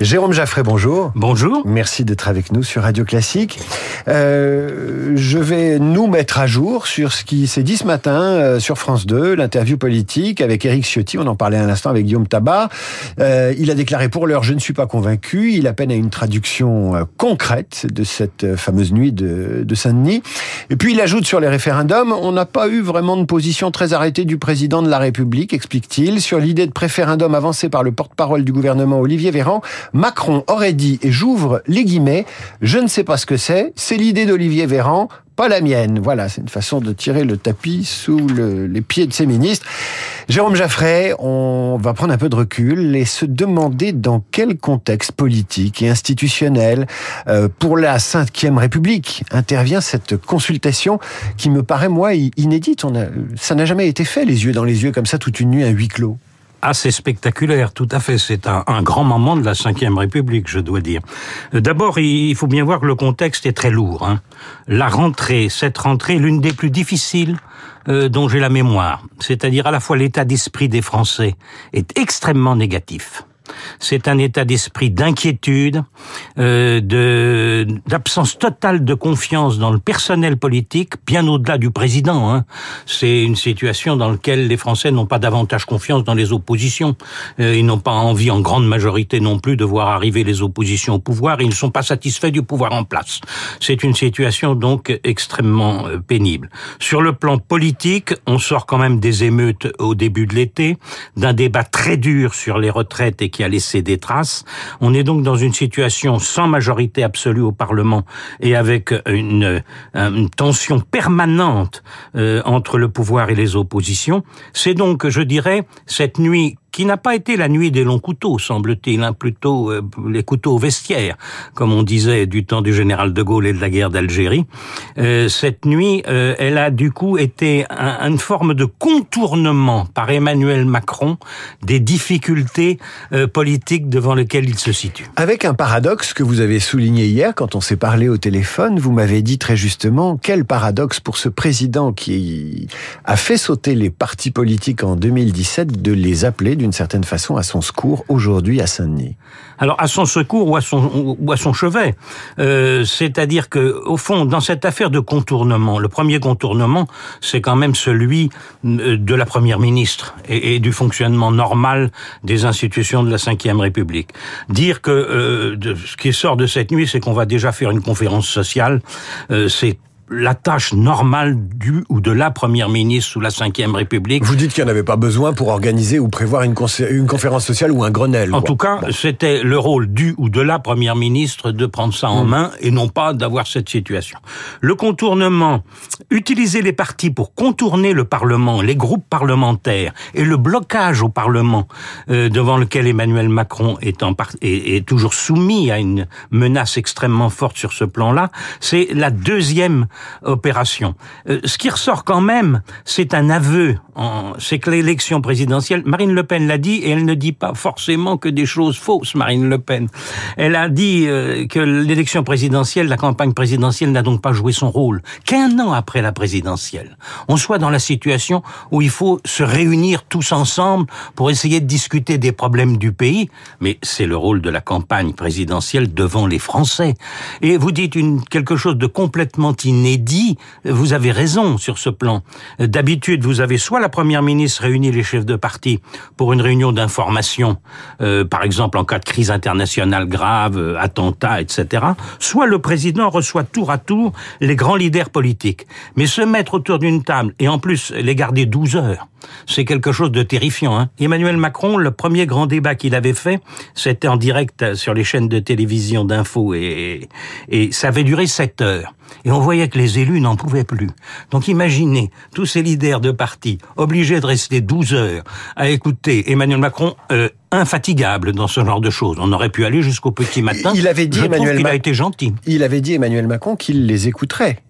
Jérôme Jaffray, bonjour. Bonjour. Merci d'être avec nous sur Radio Classique. Euh, je vais nous mettre à jour sur ce qui s'est dit ce matin euh, sur France 2, l'interview politique avec Éric Ciotti. On en parlait un instant avec Guillaume Tabar. Euh, il a déclaré pour l'heure, je ne suis pas convaincu. Il appelle à une traduction euh, concrète de cette fameuse nuit de, de Saint-Denis. Et puis il ajoute sur les référendums, on n'a pas eu vraiment de position très arrêtée du président de la République, explique-t-il, sur l'idée de préférendum avancée par le porte-parole du gouvernement Olivier Véran. Macron aurait dit, et j'ouvre les guillemets, je ne sais pas ce que c'est, c'est l'idée d'Olivier Véran, pas la mienne. Voilà, c'est une façon de tirer le tapis sous le, les pieds de ses ministres. Jérôme Jaffray, on va prendre un peu de recul et se demander dans quel contexte politique et institutionnel, euh, pour la Cinquième République, intervient cette consultation qui me paraît, moi, inédite. Ça n'a jamais été fait, les yeux dans les yeux, comme ça, toute une nuit, à huis clos assez spectaculaire, tout à fait. C'est un, grand moment de la Ve République, je dois dire. D'abord, il faut bien voir que le contexte est très lourd. Hein. La rentrée, cette rentrée, l'une des plus difficiles euh, dont j'ai la mémoire, c'est-à-dire à la fois l'état d'esprit des Français est extrêmement négatif c'est un état d'esprit d'inquiétude, euh, de d'absence totale de confiance dans le personnel politique, bien au-delà du président. Hein. C'est une situation dans laquelle les Français n'ont pas davantage confiance dans les oppositions. Euh, ils n'ont pas envie, en grande majorité non plus, de voir arriver les oppositions au pouvoir. Ils ne sont pas satisfaits du pouvoir en place. C'est une situation donc extrêmement euh, pénible. Sur le plan politique, on sort quand même des émeutes au début de l'été, d'un débat très dur sur les retraites et qui a laissé des traces. On est donc dans une situation sans majorité absolue au Parlement et avec une, une tension permanente euh, entre le pouvoir et les oppositions. C'est donc, je dirais, cette nuit qui n'a pas été la nuit des longs couteaux, semble-t-il, hein, plutôt euh, les couteaux vestiaires, comme on disait du temps du général de Gaulle et de la guerre d'Algérie. Euh, cette nuit, euh, elle a du coup été un, une forme de contournement par Emmanuel Macron des difficultés euh, politiques devant lesquelles il se situe. Avec un paradoxe que vous avez souligné hier quand on s'est parlé au téléphone, vous m'avez dit très justement quel paradoxe pour ce président qui a fait sauter les partis politiques en 2017 de les appeler d'une certaine façon à son secours aujourd'hui à Saint-Denis Alors à son secours ou à son, chevet. Euh, C'est-à-dire que au fond, dans cette affaire de contournement, le premier contournement, c'est quand même celui euh, de la première ministre et, du fonctionnement normal des institutions de la Ve République. Dire que euh, ce qui sort de cette nuit, c'est qu'on va déjà faire une conférence sociale, c'est la tâche normale du ou de la première ministre sous la Ve République. Vous dites qu'il n'y en avait pas besoin pour organiser ou prévoir une, une conférence sociale ou un Grenelle. En quoi. tout cas, bon. c'était le rôle du ou de la première ministre de prendre ça en mmh. main et non pas d'avoir cette situation. Le contournement, utiliser les partis pour contourner le Parlement, les groupes parlementaires et le blocage au Parlement euh, devant lequel Emmanuel Macron est, en part, est, est toujours soumis à une menace extrêmement forte sur ce plan-là, c'est la deuxième opération. Euh, ce qui ressort quand même, c'est un aveu. C'est que l'élection présidentielle, Marine Le Pen l'a dit, et elle ne dit pas forcément que des choses fausses, Marine Le Pen. Elle a dit euh, que l'élection présidentielle, la campagne présidentielle n'a donc pas joué son rôle. Qu'un an après la présidentielle, on soit dans la situation où il faut se réunir tous ensemble pour essayer de discuter des problèmes du pays, mais c'est le rôle de la campagne présidentielle devant les Français. Et vous dites une, quelque chose de complètement inédit, vous avez raison sur ce plan. D'habitude, vous avez soit la première ministre réunit les chefs de parti pour une réunion d'information, euh, par exemple en cas de crise internationale grave, euh, attentat, etc., soit le président reçoit tour à tour les grands leaders politiques. Mais se mettre autour d'une table et en plus les garder 12 heures, c'est quelque chose de terrifiant. Hein Emmanuel Macron, le premier grand débat qu'il avait fait, c'était en direct sur les chaînes de télévision d'info et, et ça avait duré 7 heures. Et on voyait que les élus n'en pouvaient plus. Donc imaginez tous ces leaders de parti obligés de rester 12 heures à écouter Emmanuel Macron euh, infatigable dans ce genre de choses. On aurait pu aller jusqu'au petit matin. Il avait dit Je Emmanuel il Ma... a été gentil. Il avait dit Emmanuel Macron qu'il les écouterait.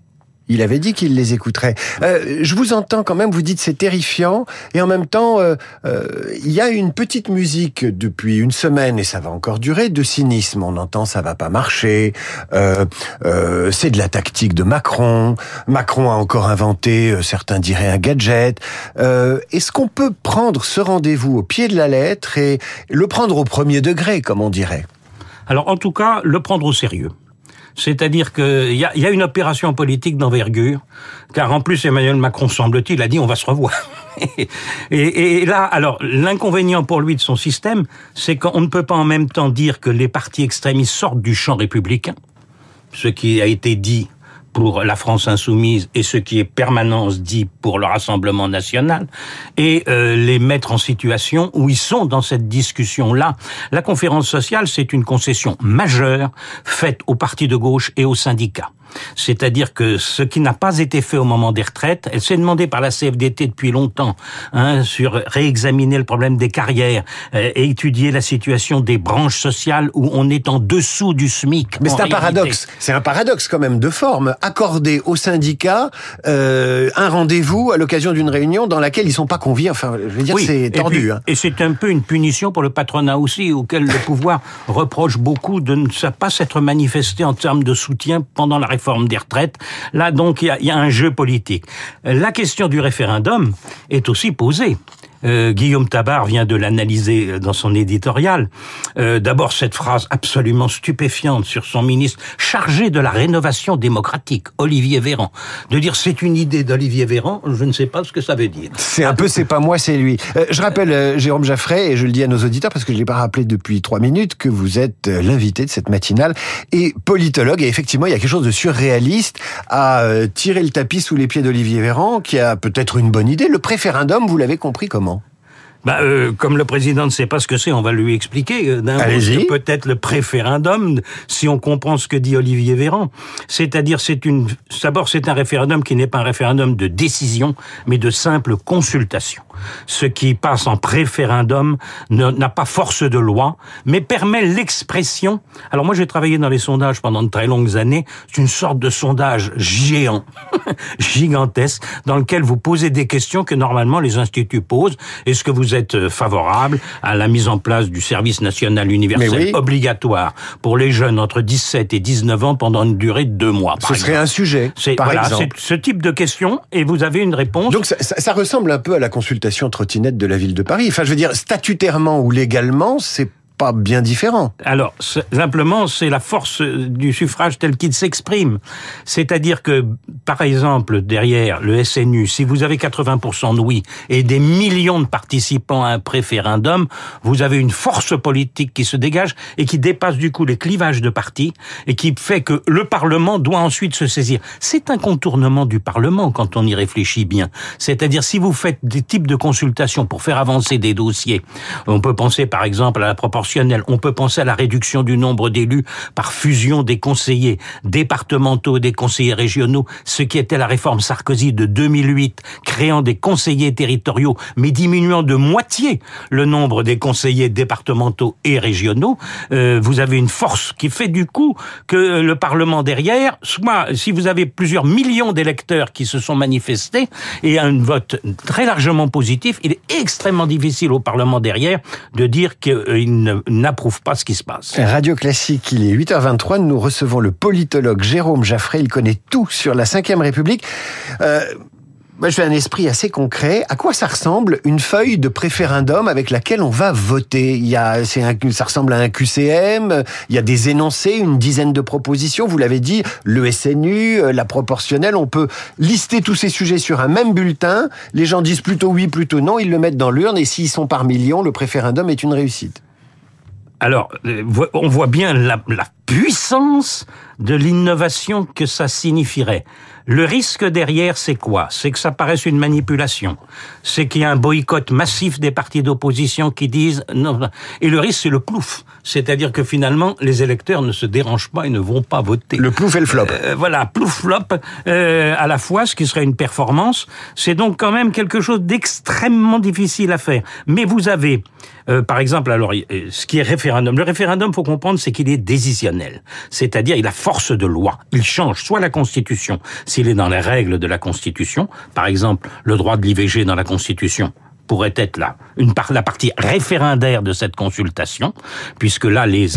Il avait dit qu'il les écouterait. Euh, je vous entends quand même, vous dites c'est terrifiant, et en même temps, euh, euh, il y a une petite musique depuis une semaine, et ça va encore durer, de cynisme. On entend ça va pas marcher, c'est de la tactique de Macron, Macron a encore inventé, certains diraient un gadget. Est-ce qu'on peut prendre ce rendez-vous au pied de la lettre et le prendre au premier degré, comme on dirait? Alors en tout cas, le prendre au sérieux. C'est-à-dire qu'il y a, y a une opération politique d'envergure, car en plus Emmanuel Macron, semble-t-il, a dit on va se revoir. et, et, là, alors l'inconvénient pour lui de son système, c'est qu'on ne peut pas en même temps dire que les partis extrémistes sortent du champ républicain, ce qui a été dit pour la France insoumise et ce qui est permanence dit pour le Rassemblement national, et euh, les mettre en situation où ils sont dans cette discussion-là. La conférence sociale, c'est une concession majeure faite aux partis de gauche et aux syndicats. C'est-à-dire que ce qui n'a pas été fait au moment des retraites, elle s'est demandée par la CFDT depuis longtemps, hein, sur réexaminer le problème des carrières euh, et étudier la situation des branches sociales où on est en dessous du SMIC. Mais c'est un paradoxe. C'est un paradoxe quand même de forme. Accorder aux syndicats euh, un rendez-vous à l'occasion d'une réunion dans laquelle ils sont pas conviés. Enfin, je veux dire, c'est tordu. Hein. Et, c'est un peu une punition pour le patronat aussi, auquel le pouvoir reproche beaucoup de ne pas s'être manifesté en termes de soutien pendant la réforme forme des retraites. Là, donc, il y, y a, un jeu politique. La question du référendum est aussi posée. Euh, Guillaume Tabar vient de l'analyser euh, dans son éditorial. Euh, D'abord, cette phrase absolument stupéfiante sur son ministre chargé de la rénovation démocratique, Olivier Véran. De dire c'est une idée d'Olivier Véran, je ne sais pas ce que ça veut dire. C'est un peu c'est pas moi, c'est lui. Euh, je rappelle euh, Jérôme Jaffray, et je le dis à nos auditeurs parce que je l'ai pas rappelé depuis trois minutes, que vous êtes euh, l'invité de cette matinale et politologue. Et effectivement, il y a quelque chose de surréaliste à tirer le tapis sous les pieds d'Olivier Véran, qui a peut-être une bonne idée. Le préférendum, vous l'avez compris comment? Bah, euh, comme le président ne sait pas ce que c'est, on va lui expliquer. Euh, d'un peut-être le préférendum, si on comprend ce que dit Olivier Véran. C'est-à-dire, c'est une, d'abord, c'est un référendum qui n'est pas un référendum de décision, mais de simple consultation. Ce qui passe en préférendum n'a pas force de loi, mais permet l'expression. Alors moi, j'ai travaillé dans les sondages pendant de très longues années. C'est une sorte de sondage géant, gigantesque, dans lequel vous posez des questions que normalement les instituts posent. Est-ce que vous vous êtes euh, favorable à la mise en place du service national universel obligatoire pour les jeunes entre 17 et 19 ans pendant une durée de deux mois. Ce serait un sujet, par voilà, ce type de question et vous avez une réponse. Donc ça, ça, ressemble un peu à la consultation trottinette de la ville de Paris. Enfin, je veux dire, statutairement ou légalement, c'est Alors, simplement, c'est la force du suffrage tel qu'il s'exprime. C'est-à-dire que, par exemple, derrière le SNU, si vous avez 80% de oui et des millions de participants à un préférendum, vous avez une force politique qui se dégage et qui dépasse du coup les clivages de partis et qui fait que le Parlement doit ensuite se saisir. C'est un contournement du Parlement quand on y réfléchit bien. C'est-à-dire, si vous faites des types de consultations pour faire avancer des dossiers, on peut penser par exemple à la proportion on peut penser à la réduction du nombre d'élus par fusion des conseillers départementaux et des conseillers régionaux, ce qui était la réforme Sarkozy de 2008, créant des conseillers territoriaux, mais diminuant de moitié le nombre des conseillers départementaux et régionaux. Euh, vous avez une force qui fait du coup que le Parlement derrière, soit si vous avez plusieurs millions d'électeurs qui se sont manifestés et un vote très largement positif, il est extrêmement difficile au Parlement derrière de dire qu'il ne n'approuve pas ce qui se passe. Radio Classique, il est 8h23, nous recevons le politologue Jérôme Jaffray, il connaît tout sur la Ve République. Euh, moi, je un esprit assez concret. À quoi ça ressemble une feuille de préférendum avec laquelle on va voter? Il y a, ça ressemble à un QCM. Il y a des énoncés, une dizaine de propositions. Vous l'avez dit, le SNU, euh, la proportionnelle. On peut lister tous ces sujets sur un même bulletin. Les gens disent plutôt oui, plutôt non. Ils le mettent dans l'urne et s'ils sont par millions, le préférendum est une réussite. Alors, euh, on voit bien la, la puissance de l'innovation que ça signifierait. Le risque derrière, c'est quoi? C'est que ça paraisse une manipulation. C'est qu'il y a un boycott massif des partis d'opposition qui disent non. Et le risque, c'est le plouf. C'est-à-dire que finalement, les électeurs ne se dérangent pas et ne vont pas voter. Le plouf et le flop. Euh, voilà, plouf flop euh, à la fois, ce qui serait une performance. C'est donc quand même quelque chose d'extrêmement difficile à faire. Mais vous avez, euh, par exemple, alors ce qui est référendum. Le référendum, faut comprendre, c'est qu'il est C'est-à-dire, il a force de loi. Il change soit la Constitution, s'il est dans les règles de la Constitution, par exemple le droit de l'IVG dans la Constitution, pourrait être là une la partie référendaire de cette consultation, puisque là les,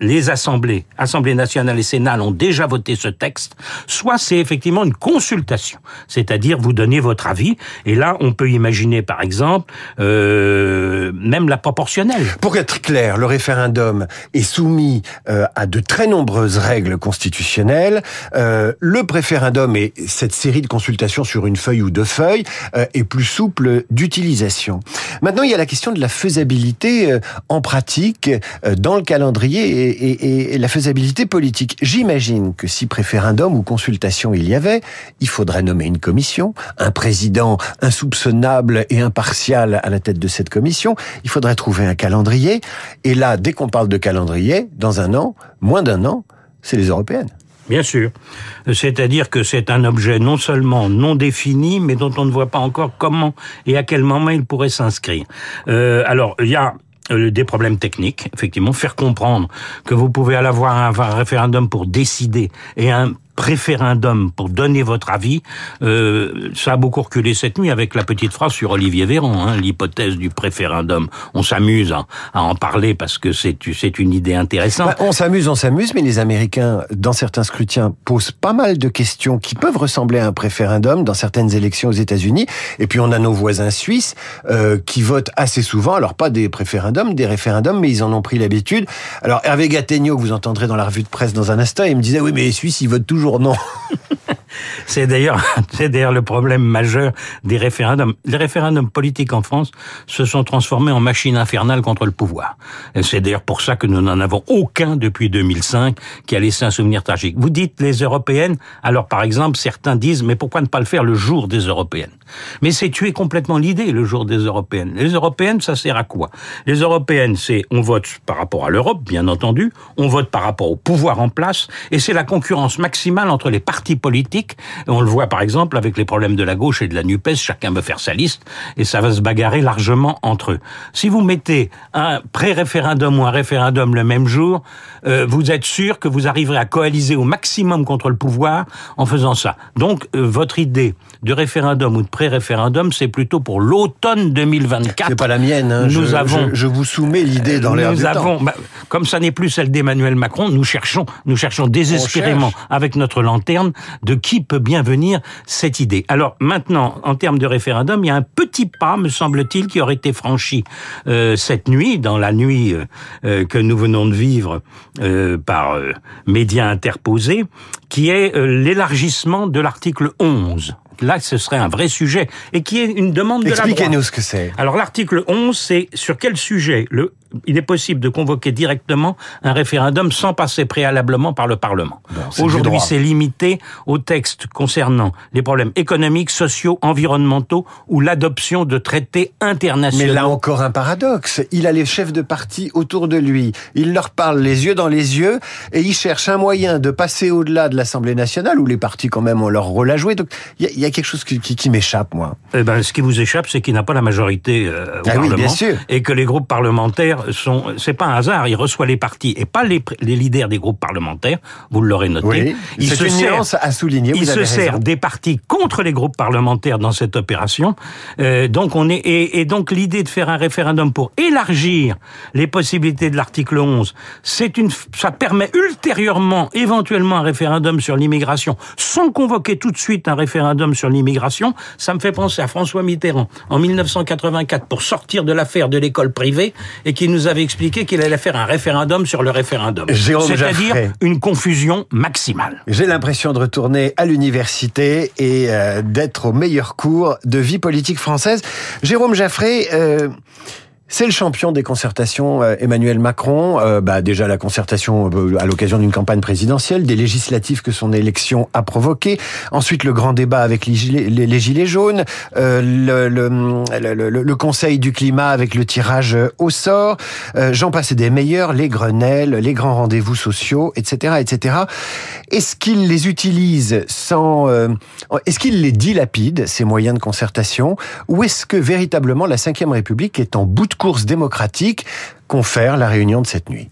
les assemblées, Assemblée nationale et Sénat ont déjà voté ce texte. Soit c'est effectivement une consultation, c'est-à-dire vous donnez votre avis. Et là, on peut imaginer, par exemple, euh, même la proportionnelle. Pour être clair, le référendum est soumis euh, à de très nombreuses règles constitutionnelles. Euh, le préférendum et cette série de consultations sur une feuille ou deux feuilles euh, est plus souple d'utilisation. Maintenant, il y a la question de la faisabilité euh, en pratique euh, dans le calendrier et, et, et la faisabilité politique. J'imagine que si préférendum ou consultation il y avait, il faudrait nommer une commission, un président insoupçonnable et impartial à la tête de cette commission. Il faudrait trouver un calendrier. Et là, dès qu'on parle de calendrier, dans un an, moins d'un an, c'est les européennes. Bien sûr. C'est-à-dire que c'est un objet non seulement non défini, mais dont on ne voit pas encore comment et à quel moment il pourrait s'inscrire. Euh, alors, il y a euh, des problèmes techniques, effectivement, faire comprendre que vous pouvez avoir un, un référendum pour décider et un préférendum pour donner votre avis, euh, ça a beaucoup reculé cette nuit avec la petite phrase sur Olivier Véran, hein, l'hypothèse du préférendum. On s'amuse à, en parler parce que c'est une idée intéressante. Bah, on s'amuse, on s'amuse, mais les Américains, dans certains scrutins, posent pas mal de questions qui peuvent ressembler à un préférendum dans certaines élections aux États-Unis. Et puis on a nos voisins suisses euh, qui votent assez souvent, alors pas des préférendums, des référendums, mais ils en ont pris l'habitude. Alors Hervé Gattegno, que vous entendrez dans la revue de presse dans un instant, il me disait oui, mais les Suisses, ils votent toujours non. c'est d'ailleurs, c'est d'ailleurs le problème majeur des référendums. Les référendums politiques en France se sont transformés en machine infernale contre le pouvoir. C'est d'ailleurs pour ça que nous n'en avons aucun depuis 2005 qui a laissé un souvenir tragique. Vous dites les européennes, alors par exemple, certains disent, mais pourquoi ne pas le faire le jour des européennes? Mais c'est tuer complètement l'idée, le jour des européennes. Les européennes, ça sert à quoi? Les européennes, c'est, on vote par rapport à l'Europe, bien entendu, on vote par rapport au pouvoir en place, et c'est la concurrence maximale entre les partis politiques. On le voit par exemple avec les problèmes de la gauche et de la NUPES, chacun veut faire sa liste et ça va se bagarrer largement entre eux. Si vous mettez un pré-référendum ou un référendum le même jour, euh, vous êtes sûr que vous arriverez à coaliser au maximum contre le pouvoir en faisant ça. Donc euh, votre idée de référendum ou de pré-référendum, c'est plutôt pour l'automne 2024. C'est pas la mienne. Hein. Nous je, avons, je, vous soumets l'idée dans l'air du avons, temps. Bah, comme ça n'est plus celle d'Emmanuel Macron, nous cherchons, nous cherchons désespérément avec notre lanterne de qui peut bien venir cette idée. Alors maintenant, en termes de référendum, il y a un petit pas, me semble-t-il, qui aurait été franchi euh, cette nuit, dans la nuit euh, euh que nous venons de vivre euh, par médias interposés, qui est l'élargissement de l'article 11 là, ce serait un vrai sujet et qui est une demande de la droite. Expliquez-nous ce que c'est. Alors, l'article 11, c'est sur quel sujet? Le il est possible de convoquer directement un référendum sans passer préalablement par le Parlement. Bon, Aujourd'hui, c'est limité aux textes concernant les problèmes économiques, sociaux, environnementaux ou l'adoption de traités internationaux. Mais là encore un paradoxe. Il a les chefs de parti autour de lui. Il leur parle les yeux dans les yeux et il cherche un moyen de passer au-delà de l'Assemblée nationale où les partis quand même ont leur rôle à jouer. Donc il y, y, a quelque chose qui, qui, qui m'échappe, moi. Eh ben, ce qui vous échappe, c'est qu'il n'a pas la majorité euh, au ah Parlement oui, bien sûr. et que les groupes parlementaires sont, c'est pas un hasard, il reçoit les partis et pas les, les leaders des groupes parlementaires, vous l'aurez noté. Oui, il se une sert, à souligner. il se raison. sert des partis contre les groupes parlementaires dans cette opération. Euh, donc on est et, et donc l'idée de faire un référendum pour élargir les possibilités de l'article 11, c'est une, ça permet ultérieurement, éventuellement, un référendum sur l'immigration, sans convoquer tout de suite un référendum sur l'immigration. Ça me fait penser à François Mitterrand en 1984 pour sortir de l'affaire de l'école privée et qui nous avait expliqué qu'il allait faire un référendum sur le référendum. C'est-à-dire une confusion maximale. J'ai l'impression de retourner à l'université et euh, d'être au meilleur cours de vie politique française. Jérôme Jaffré, euh, c'est le champion des concertations, euh, Emmanuel Macron. Euh, bah, déjà la concertation euh, à l'occasion d'une campagne présidentielle, des législatives que son élection a provoqué. Ensuite, le grand débat avec les gilets, jaunes, le, le, Conseil du climat avec le tirage au sort. J'en passais des meilleurs, les Grenelles, les grands rendez-vous sociaux, etc., etc. Est-ce qu'il les utilise sans... Est-ce qu'il les dilapide, ces moyens de concertation, ou est-ce que véritablement la Ve République est en bout de course démocratique confère la réunion de cette nuit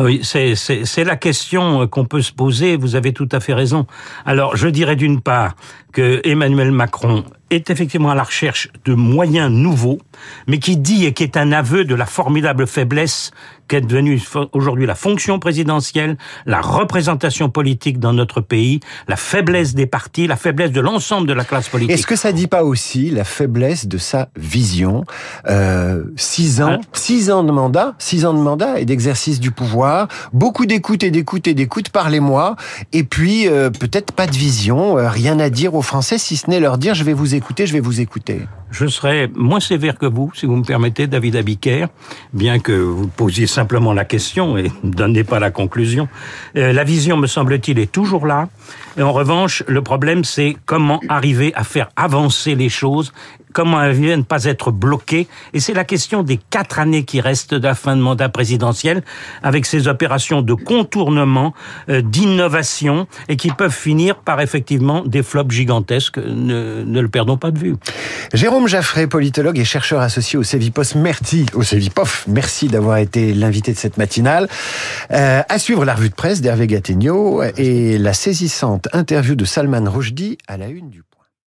oui, c'est la question qu'on peut se poser. Vous avez tout à fait raison. Alors, je dirais d'une part que Emmanuel Macron est effectivement à la recherche de moyens nouveaux, mais qui dit et qui est un aveu de la formidable faiblesse qu'est devenue aujourd'hui la fonction présidentielle, la représentation politique dans notre pays, la faiblesse des partis, la faiblesse de l'ensemble de la classe politique. Est-ce que ça dit pas aussi la faiblesse de sa vision euh, Six ans, ah. six ans de mandat, six ans de mandat et d'exercice du pouvoir, beaucoup d'écoute et d'écoute et d'écoute, parlez-moi, et puis euh, peut-être pas de vision, euh, rien à dire aux Français si ce n'est leur dire je vais vous écouter, je vais vous écouter je serai moins sévère que vous, si vous me permettez, David Abiker, bien que vous posiez simplement la question et ne donnez pas la conclusion. Euh, la vision, me semble-t-il, est toujours là. Et en revanche, le problème, c'est comment arriver à faire avancer les choses comment elles viennent pas être bloquées. Et c'est la question des quatre années qui restent de la fin de mandat présidentiel, avec ces opérations de contournement, euh, d'innovation, et qui peuvent finir par effectivement des flops gigantesques. Ne, ne le perdons pas de vue. Jérôme Jaffré, politologue et chercheur associé au Cevipos, merci, au Cevipof, merci d'avoir été l'invité de cette matinale. Euh, à suivre la revue de presse d'Hervé Gattegno et la saisissante interview de Salman Rushdie à la une du